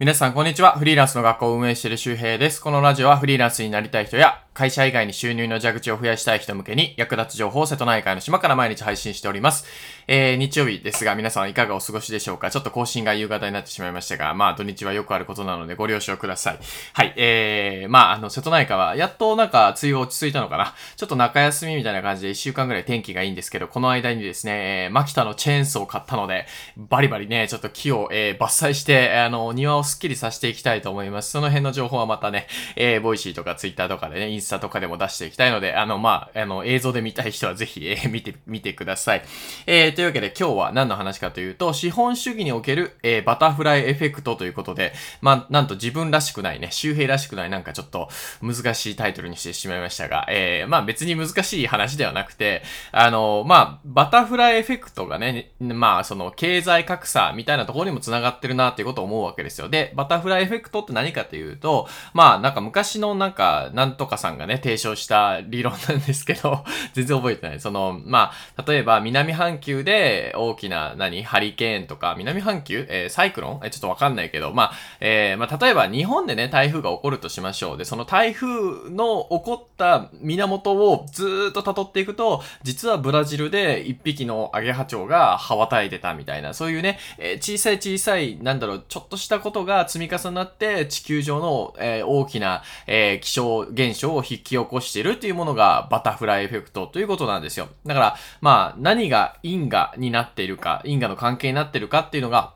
皆さん、こんにちは。フリーランスの学校を運営している周平です。このラジオはフリーランスになりたい人や、会社以外に収入の蛇口を増やしたい人向けに役立つ情報を瀬戸内海の島から毎日配信しております。えー、日曜日ですが皆さんいかがお過ごしでしょうか？ちょっと更新が夕方になってしまいましたが、まあ土日はよくあることなのでご了承ください。はい、えー、まああの瀬戸内海はやっとなんか梅雨落ち着いたのかな？ちょっと中休みみたいな感じで1週間ぐらい天気がいいんですけど、この間にですね、えー、マキタのチェーンソーを買ったので、バリバリね、ちょっと木を、えー、伐採して、あの、庭をスッキリさせていきたいと思います。その辺の情報はまたね、えー、 Voicy とかツイッターとかでね、スタとかでも出していきたいので、あの、まあ、あの、映像で見たい人はぜひ、えー、見て、見てください。えー、というわけで今日は何の話かというと、資本主義における、えー、バタフライエフェクトということで、まあ、なんと自分らしくないね、周平らしくないなんかちょっと難しいタイトルにしてしまいましたが、えー、まあ別に難しい話ではなくて、あの、まあ、バタフライエフェクトがね、まあ、その経済格差みたいなところにも繋がってるなっていうことを思うわけですよ。で、バタフライエフェクトって何かというと、まあ、なんか昔のなんか、なんとかさんがね、提唱した理論なんですけど、全然覚えてない。その、まあ、例えば南半球で大きな、何ハリケーンとか、南半球？えー、サイクロン？えー、ちょっとわかんないけど、まあ、えー、まあ、例えば日本でね、台風が起こるとしましょう。で、その台風の起こった源をずっと辿っていくと、実はブラジルで一匹のアゲハチョウが羽ばたいてたみたいな、そういうね、えー、小さい小さい、なんだろう、ちょっとしたことが積み重なって地球上の、えー、大きな、えー、気象現象を引き起こしているっていうものがバタフライエフェクトということなんですよ。だから、まあ、何が因果になっているか、因果の関係になっているかっていうのが、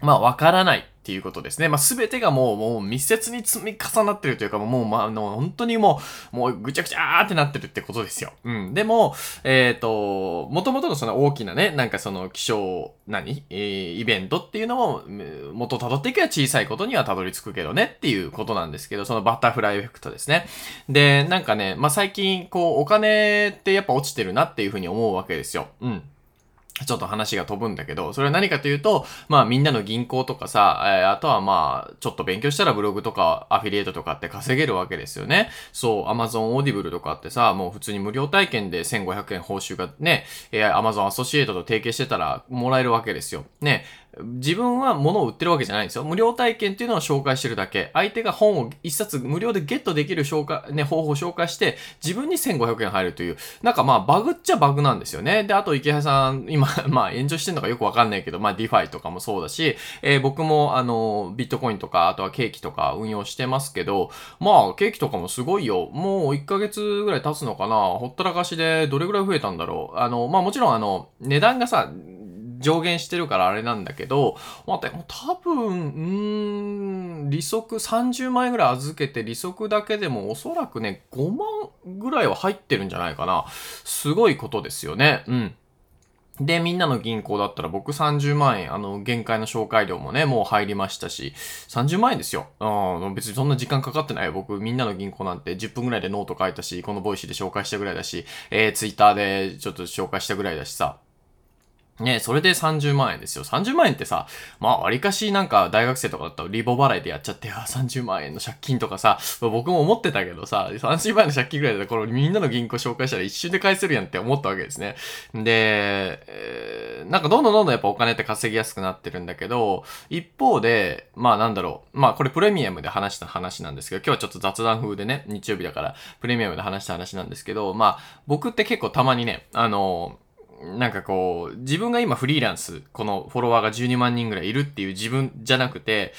まあ、わからないっていうことですね。まあ、すべてがもう、もう密接に積み重なってるというか、もう、まあ、あの、本当にもう、もうぐちゃぐちゃーってなってるってことですよ。うん。でも、えっ、ー、と、もともとのその大きなね、なんかその気象、何？えー、イベントっていうのも、元辿っていけば小さいことには辿り着くけどねっていうことなんですけど、そのバタフライエフェクトですね。で、なんかね、まあ、最近、こう、お金ってやっぱ落ちてるなっていうふうに思うわけですよ。うん。ちょっと話が飛ぶんだけど、それは何かというと、まあみんなの銀行とかさ、えー、あとはまあ、ちょっと勉強したらブログとかアフィリエイトとかって稼げるわけですよね。そう、Amazon Audible とかってさ、もう普通に無料体験で1500円報酬がね、えー、Amazon アソシエイトと提携してたらもらえるわけですよ。ね、自分は物を売ってるわけじゃないんですよ。無料体験っていうのを紹介してるだけ。相手が本を一冊無料でゲットできる紹介、ね、方法を紹介して、自分に1500円入るという、なんかまあバグっちゃバグなんですよね。で、あとイケハヤさん、今、まあ炎上してんのかよくわかんないけど、まあ DeFi とかもそうだし、えー、僕もあの、ビットコインとか、あとはケーキとか運用してますけど、まあケーキとかもすごいよ。もう1ヶ月ぐらい経つのかなほったらかしでどれぐらい増えたんだろう。あの、まあもちろんあの、値段がさ、上下してるからあれなんだけど、まあ、でも多分、うん、利息30万円ぐらい預けて利息だけでもおそらくね、5万ぐらいは入ってるんじゃないかな。すごいことですよね。うん。で、みんなの銀行だったら僕30万円、あの、限界の紹介料もね、もう入りましたし、30万円ですよ。うん、別にそんな時間かかってないよ。僕、みんなの銀行なんて10分ぐらいでノート書いたし、この Voicy で紹介したぐらいだし、えー、ツイッターでちょっと紹介したぐらいだしさ。ねそれで30万円ですよ。30万円ってさ、まあ、割かしなんか大学生とかだったらリボ払いでやっちゃって、あ、30万円の借金とかさ、僕も思ってたけどさ、30万円の借金ぐらいだったら、これみんなの銀行紹介したら一瞬で返せるやんって思ったわけですね。で、えー、なんかどんどんどんどんやっぱお金って稼ぎやすくなってるんだけど、一方で、まあなんだろう、まあこれプレミアムで話した話なんですけど、今日はちょっと雑談風でね、日曜日だからプレミアムで話した話なんですけど、まあ僕って結構たまにね、あのなんかこう、自分が今フリーランス、このフォロワーが12万人ぐらいいるっていう自分じゃなくて、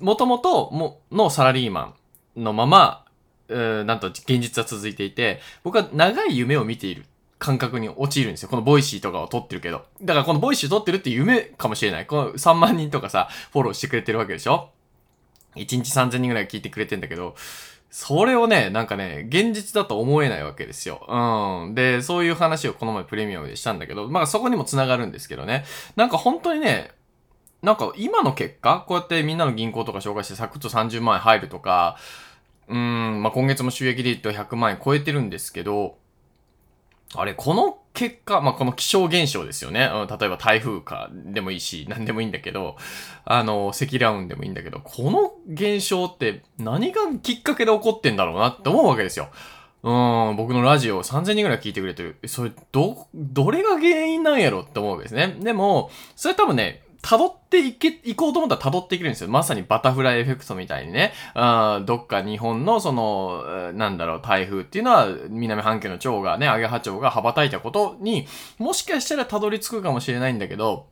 もともとのサラリーマンのまま、なんと現実は続いていて、僕は長い夢を見ている感覚に陥るんですよ。この Voicy とかを撮ってるけど。だからこの Voicy 撮ってるって夢かもしれない。この3万人とかさ、フォローしてくれてるわけでしょ ?1 日3000人ぐらい聞いてくれてんだけど、それをね、なんかね、現実だと思えないわけですよ。うん。で、そういう話をこの前プレミアムでしたんだけど、まあそこにも繋がるんですけどね。なんか本当にね、なんか今の結果、こうやってみんなの銀行とか紹介してサクッと30万円入るとか、うん、まあ今月も収益リート100万円超えてるんですけど、あれ、この結果、まあ、この気象現象ですよね。例えば台風かでもいいし、何でもいいんだけど、あの、積乱雲でもいいんだけど、この現象って何がきっかけで起こってんだろうなって思うわけですよ。うん、僕のラジオ3000人ぐらい聞いてくれてる。それ、ど、どれが原因なんやろって思うわけですね。でも、それ多分ね、辿っていけ、行こうと思ったら辿っていけるんですよ。まさにバタフライエフェクトみたいにね。あどっか日本のその、なんだろう、台風っていうのは、南半球の蝶がね、アゲハチョウが羽ばたいたことに、もしかしたら辿り着くかもしれないんだけど、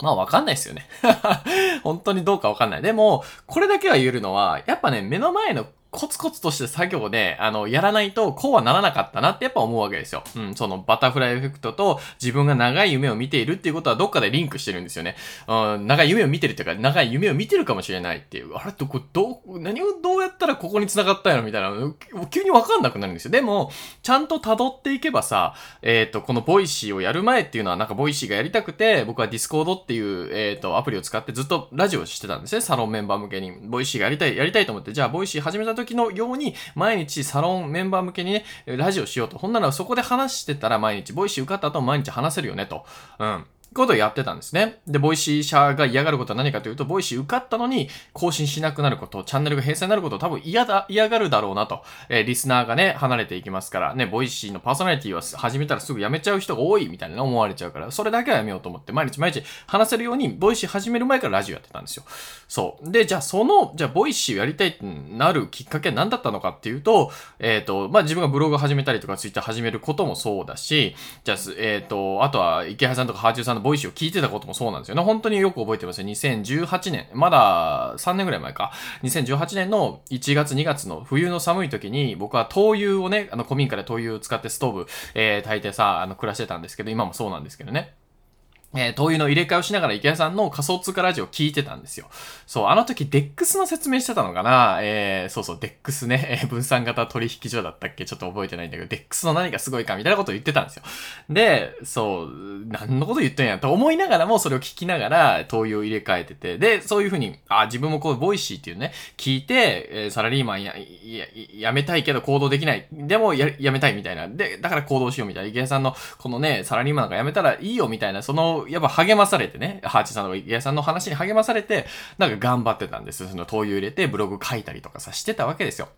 まあわかんないですよね。本当にどうかわかんない。でも、これだけは言えるのは、やっぱね、目の前のコツコツとして作業で、あの、やらないと、こうはならなかったなってやっぱ思うわけですよ。うん、そのバタフライエフェクトと自分が長い夢を見ているっていうことはどっかでリンクしてるんですよね。うん、長い夢を見てるっていうか、長い夢を見てるかもしれないっていう。あれどこ、どう、何をどうやったらここに繋がったんやろみたいな、急にわかんなくなるんですよ。でも、ちゃんと辿っていけばさ、えっ、ー、と、この Voicy をやる前っていうのはなんか Voicy がやりたくて、僕は Discord っていう、えっ、ー、と、アプリを使ってずっとラジオしてたんですね。サロンメンバー向けに。 Voicy がやりたい、やりたいと思って、じゃあ Voicy 始めた時時のように、毎日サロンメンバー向けにね、ラジオしようと。ほんならそこで話してたら毎日、 Voicy 受かった後毎日話せるよねと。うん。ことをやってたんですね。で、 Voicy 社が嫌がることは何かというと、 Voicy 受かったのに更新しなくなること、チャンネルが閉鎖になることを多分嫌だ、嫌がるだろうなと。えー、リスナーがね、離れていきますから、ね、 Voicy のパーソナリティは始めたらすぐ辞めちゃう人が多いみたいな思われちゃうから、それだけはやめようと思って、毎日毎日話せるように、 Voicy 始める前からラジオやってたんですよ。そう。で、じゃあその、じゃあ Voicy をやりたいってなるきっかけは何だったのかっていうと、えっ、ー、と、まあ、自分がブログを始めたりとか、ツイッター始めることもそうだし、じゃあ、えっ、ー、と、あとは、イケハヤさんとかはあちゅうさんの Voicy を聞いてたこともそうなんですよね。本当によく覚えてますよ。2018年、まだ3年ぐらい前か。2018年の1月2月の冬の寒い時に、僕は灯油をね、あの古民家で灯油を使ってストーブ、えー、炊いてさ、あの暮らしてたんですけど、今もそうなんですけどね。えー、灯油の入れ替えをしながらイケハヤさんの仮想通貨ラジオを聞いてたんですよ。そう、あの時 DEX の説明してたのかな？えー、そうそう、 DEX ね、えー、分散型取引所だったっけ？ちょっと覚えてないんだけど、 DEX の何がすごいかみたいなことを言ってたんですよ。で、そう、何のこと言ってんや？と思いながらもそれを聞きながら灯油を入れ替えてて、で、そういうふうに、あ、自分もこう、 Voicy っていうね、聞いて、えー、サラリーマンや、や、やめたいけど行動できない。でもや、やめたいみたいな。で、だから行動しようみたいな。池谷さんのこのね、サラリーマンがやめたらいいよみたいな、その、やっぱ励まされてね、ハーチさんとか池谷さんの話に励まされて、なんか頑張ってたんですその灯油入れてブログ書いたりとかさ、してたわけですよ。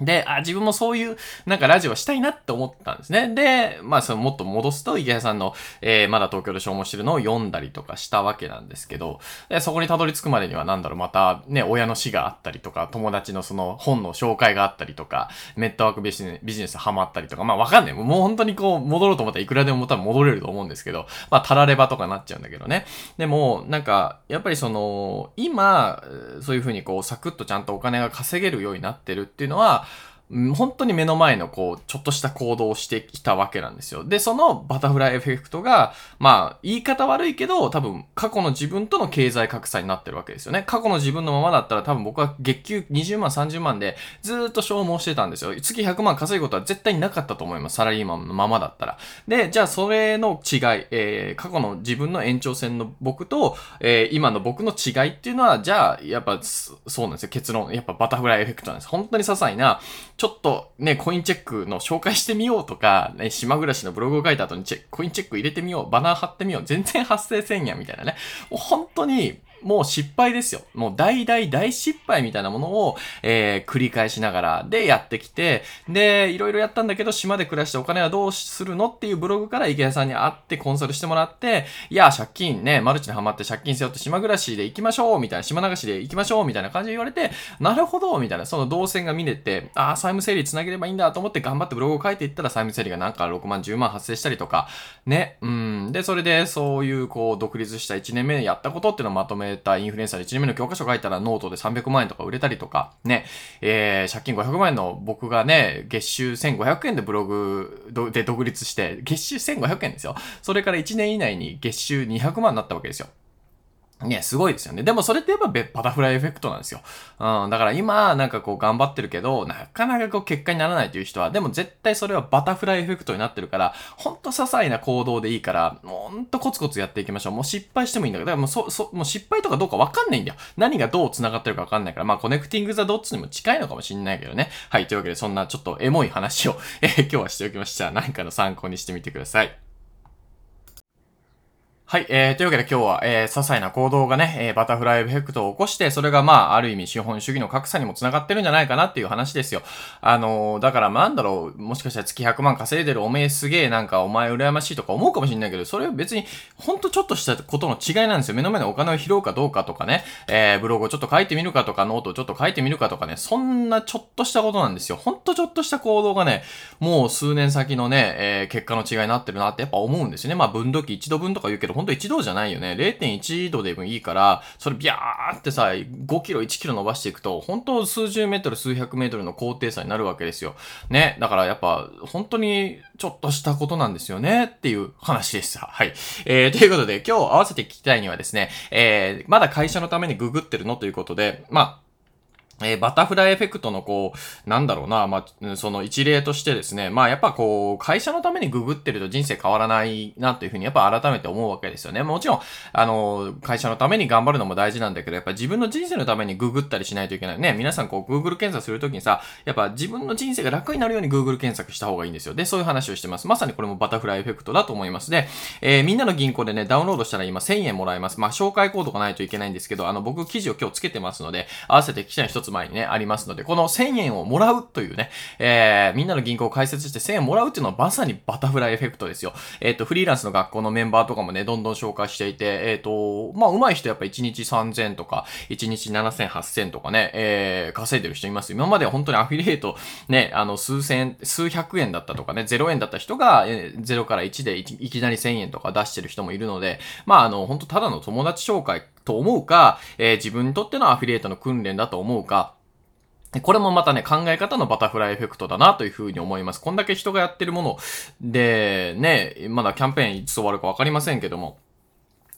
で、あ、自分もそういう、なんかラジオしたいなって思ったんですね。で、まあ、そのもっと戻すと、池谷さんの、えー、まだ東京で消耗してるのを読んだりとかしたわけなんですけど、でそこにたどり着くまでには、なんだろう、また、ね、親の死があったりとか、友達のその本の紹介があったりとか、ネットワークビジネビジネスハマったりとか、まあ、わかんない。もう本当にこう、戻ろうと思ったらいくらでも多分戻れると思うんですけど、まあ、たらればとかなっちゃうんだけどね。でも、なんか、やっぱりその、今、そういうふうにこう、サクッとちゃんとお金が稼げるようになってるっていうのは、本当に目の前のこう、ちょっとした行動をしてきたわけなんですよ。で、そのバタフライエフェクトが、まあ、言い方悪いけど、多分、過去の自分との経済格差になってるわけですよね。過去の自分のままだったら多分僕は月給20万、30万でずっと消耗してたんですよ。月100万稼ぐことは絶対になかったと思います。サラリーマンのままだったら。で、じゃあそれの違い、えー、過去の自分の延長線の僕と、えー、今の僕の違いっていうのは、じゃあ、やっぱ、そうなんですよ。結論。やっぱバタフライエフェクトなんです。本当に些細な、ちょっとね、コインチェックの紹介してみようとか、ね、島暮らしのブログを書いた後にチェックコインチェック入れてみよう、バナー貼ってみよう、全然発生せんや、みたいなね。もう本当に、もう失敗ですよ。もう大大大失敗みたいなものを、えー、繰り返しながらでやってきて、で、いろいろやったんだけど、島で暮らしてお金はどうするのっていうブログから池谷さんに会ってコンサルしてもらって、いや、借金ね、マルチにハマって借金背負って島暮らしで行きましょうみたいな、島流しで行きましょうみたいな感じで言われて、なるほどみたいな、その動線が見れて、ああ、債務整理つなげればいいんだと思って頑張ってブログを書いていったら債務整理がなんか6万、10万発生したりとか、ね、うん。で、それでそういうこう、独立した1年目にやったことっていうのをまとめたインフルエンサーで1年目の教科書書いたらノートで300万円とか売れたりとか、ね、えー、借金500万円の僕がね、月収1500円でブログで独立して、月収1500円ですよ。それから1年以内に月収200万になったわけですよ。ね、すごいですよね。でもそれってやっぱバタフライエフェクトなんですよ。うん。だから今、なんかこう頑張ってるけど、なかなかこう結果にならないという人は、でも絶対それはバタフライエフェクトになってるから、ほんと些細な行動でいいから、ほんとコツコツやっていきましょう。もう失敗してもいいんだけど、だからもうそ、そ、もう失敗とかどうかわかんないんだよ。何がどう繋がってるかわかんないから、まあ connecting the dots にも近いのかもしんないけどね。はい。というわけで、そんなちょっとエモい話を、えー、今日はしておきました。何かの参考にしてみてください。はい、えー、というわけで今日は、えー、些細な行動がね、えー、バタフライエフェクトを起こして、それがまあ、ある意味資本主義の格差にも繋がってるんじゃないかなっていう話ですよ。あのー、だからなんだろう、もしかしたら月100万稼いでるおめえすげえなんかお前羨ましいとか思うかもしれないけど、それは別に、ほんとちょっとしたことの違いなんですよ。目の前でお金を拾うかどうかとかね、えー、ブログをちょっと書いてみるかとか、ノートをちょっと書いてみるかとかね、そんなちょっとしたことなんですよ。ほんとちょっとした行動がね、もう数年先のね、えー、結果の違いになってるなってやっぱ思うんですよね。まあ分度器一度分とか言うけど、ほんと一度じゃないよね。0.1度でもいいから、それビャーってさ、5キロ、1キロ伸ばしていくと、本当数十メートル、数百メートルの高低差になるわけですよ。ね。だからやっぱ、本当にちょっとしたことなんですよねっていう話でした。はい。えー、ということで、今日合わせて聞きたいにはですね、えー、まだ会社のためにググってるのということで、まあ、えー、バタフライエフェクトのこう、なんだろうな、まあ、その一例としてですね、まあやっぱこう、会社のためにググってると人生変わらないなというふうにやっぱ改めて思うわけですよね。もちろん、あの、会社のために頑張るのも大事なんだけど、やっぱ自分の人生のためにググったりしないといけない。ね、皆さんこう、Google 検索するときにさ、やっぱ自分の人生が楽になるように Google 検索した方がいいんですよ。で、そういう話をしてます。まさにこれもバタフライエフェクトだと思いますで、えー、みんなの銀行でね、ダウンロードしたら今1000円もらえます。まあ紹介コードがないといけないんですけど、あの、僕記事を今日つけてますので、合わせて記者の一つつ前にね、ありますますので、この1000円をもらうというね、えー、みんなの銀行を開設して1000円もらうっていうのはまさにバタフライエフェクトですよ。えっ、ー、と、フリーランスの学校のメンバーとかもね、どんどん紹介していて、えっ、ー、と、まあ、上手い人やっぱ1日3000とか、1日7000、8000とかね、えー、稼いでる人います。今までは本当にアフィリエイト、ね、あの、数千、数百円だったとかね、0円だった人が、えー、0から1でいきなり1000円とか出してる人もいるので、まあ、あの、本当ただの友達紹介と思うか、えー、自分にとってのアフィリエイトの訓練だと思うか、これもまたね、考え方のバタフライエフェクトだなというふうに思います。こんだけ人がやってるもので、ね、まだキャンペーンいつ終わるかわかりませんけども、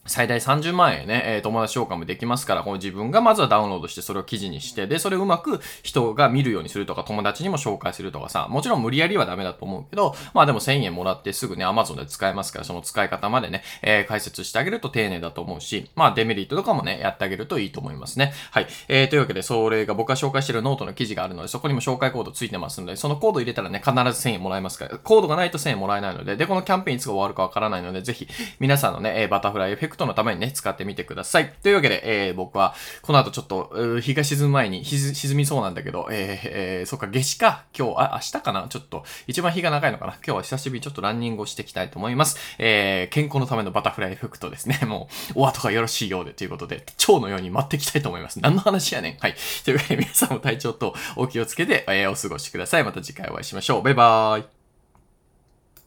最大30万円ね、えー、友達紹介もできますから、この自分がまずはダウンロードしてそれを記事にして、で、それをうまく人が見るようにするとか、友達にも紹介するとかさ、もちろん無理やりはダメだと思うけど、まあでも1000円もらってすぐね、Amazon で使えますから、その使い方までね、えー、解説してあげると丁寧だと思うし、まあデメリットとかもね、やってあげるといいと思いますね。はい。えー、というわけで、それが僕が紹介してるノートの記事があるので、そこにも紹介コードついてますので、そのコード入れたらね、必ず1000円もらえますから、コードがないと1000円もらえないので、で、このキャンペーンいつが終わるかわからないので、ぜひ、皆さんのね、バタフライエフェクトのためにね、使ってみてください。というわけで、えー、僕は、この後ちょっと、日が沈む前に、沈みそうなんだけど、えー、えー、そっか、夏至か、今日、あ、明日かな？ちょっと、一番日が長いのかな？今日は久しぶりちょっとランニングをしていきたいと思います。えー、健康のためのバタフライエフェクトですね。もう、お後がよろしいようでということで、蝶のように待っていきたいと思います。何の話やねん？はい。というわけで、皆さんも体調とお気をつけて、えー、お過ごしください。また次回お会いしましょう。バイバーイ。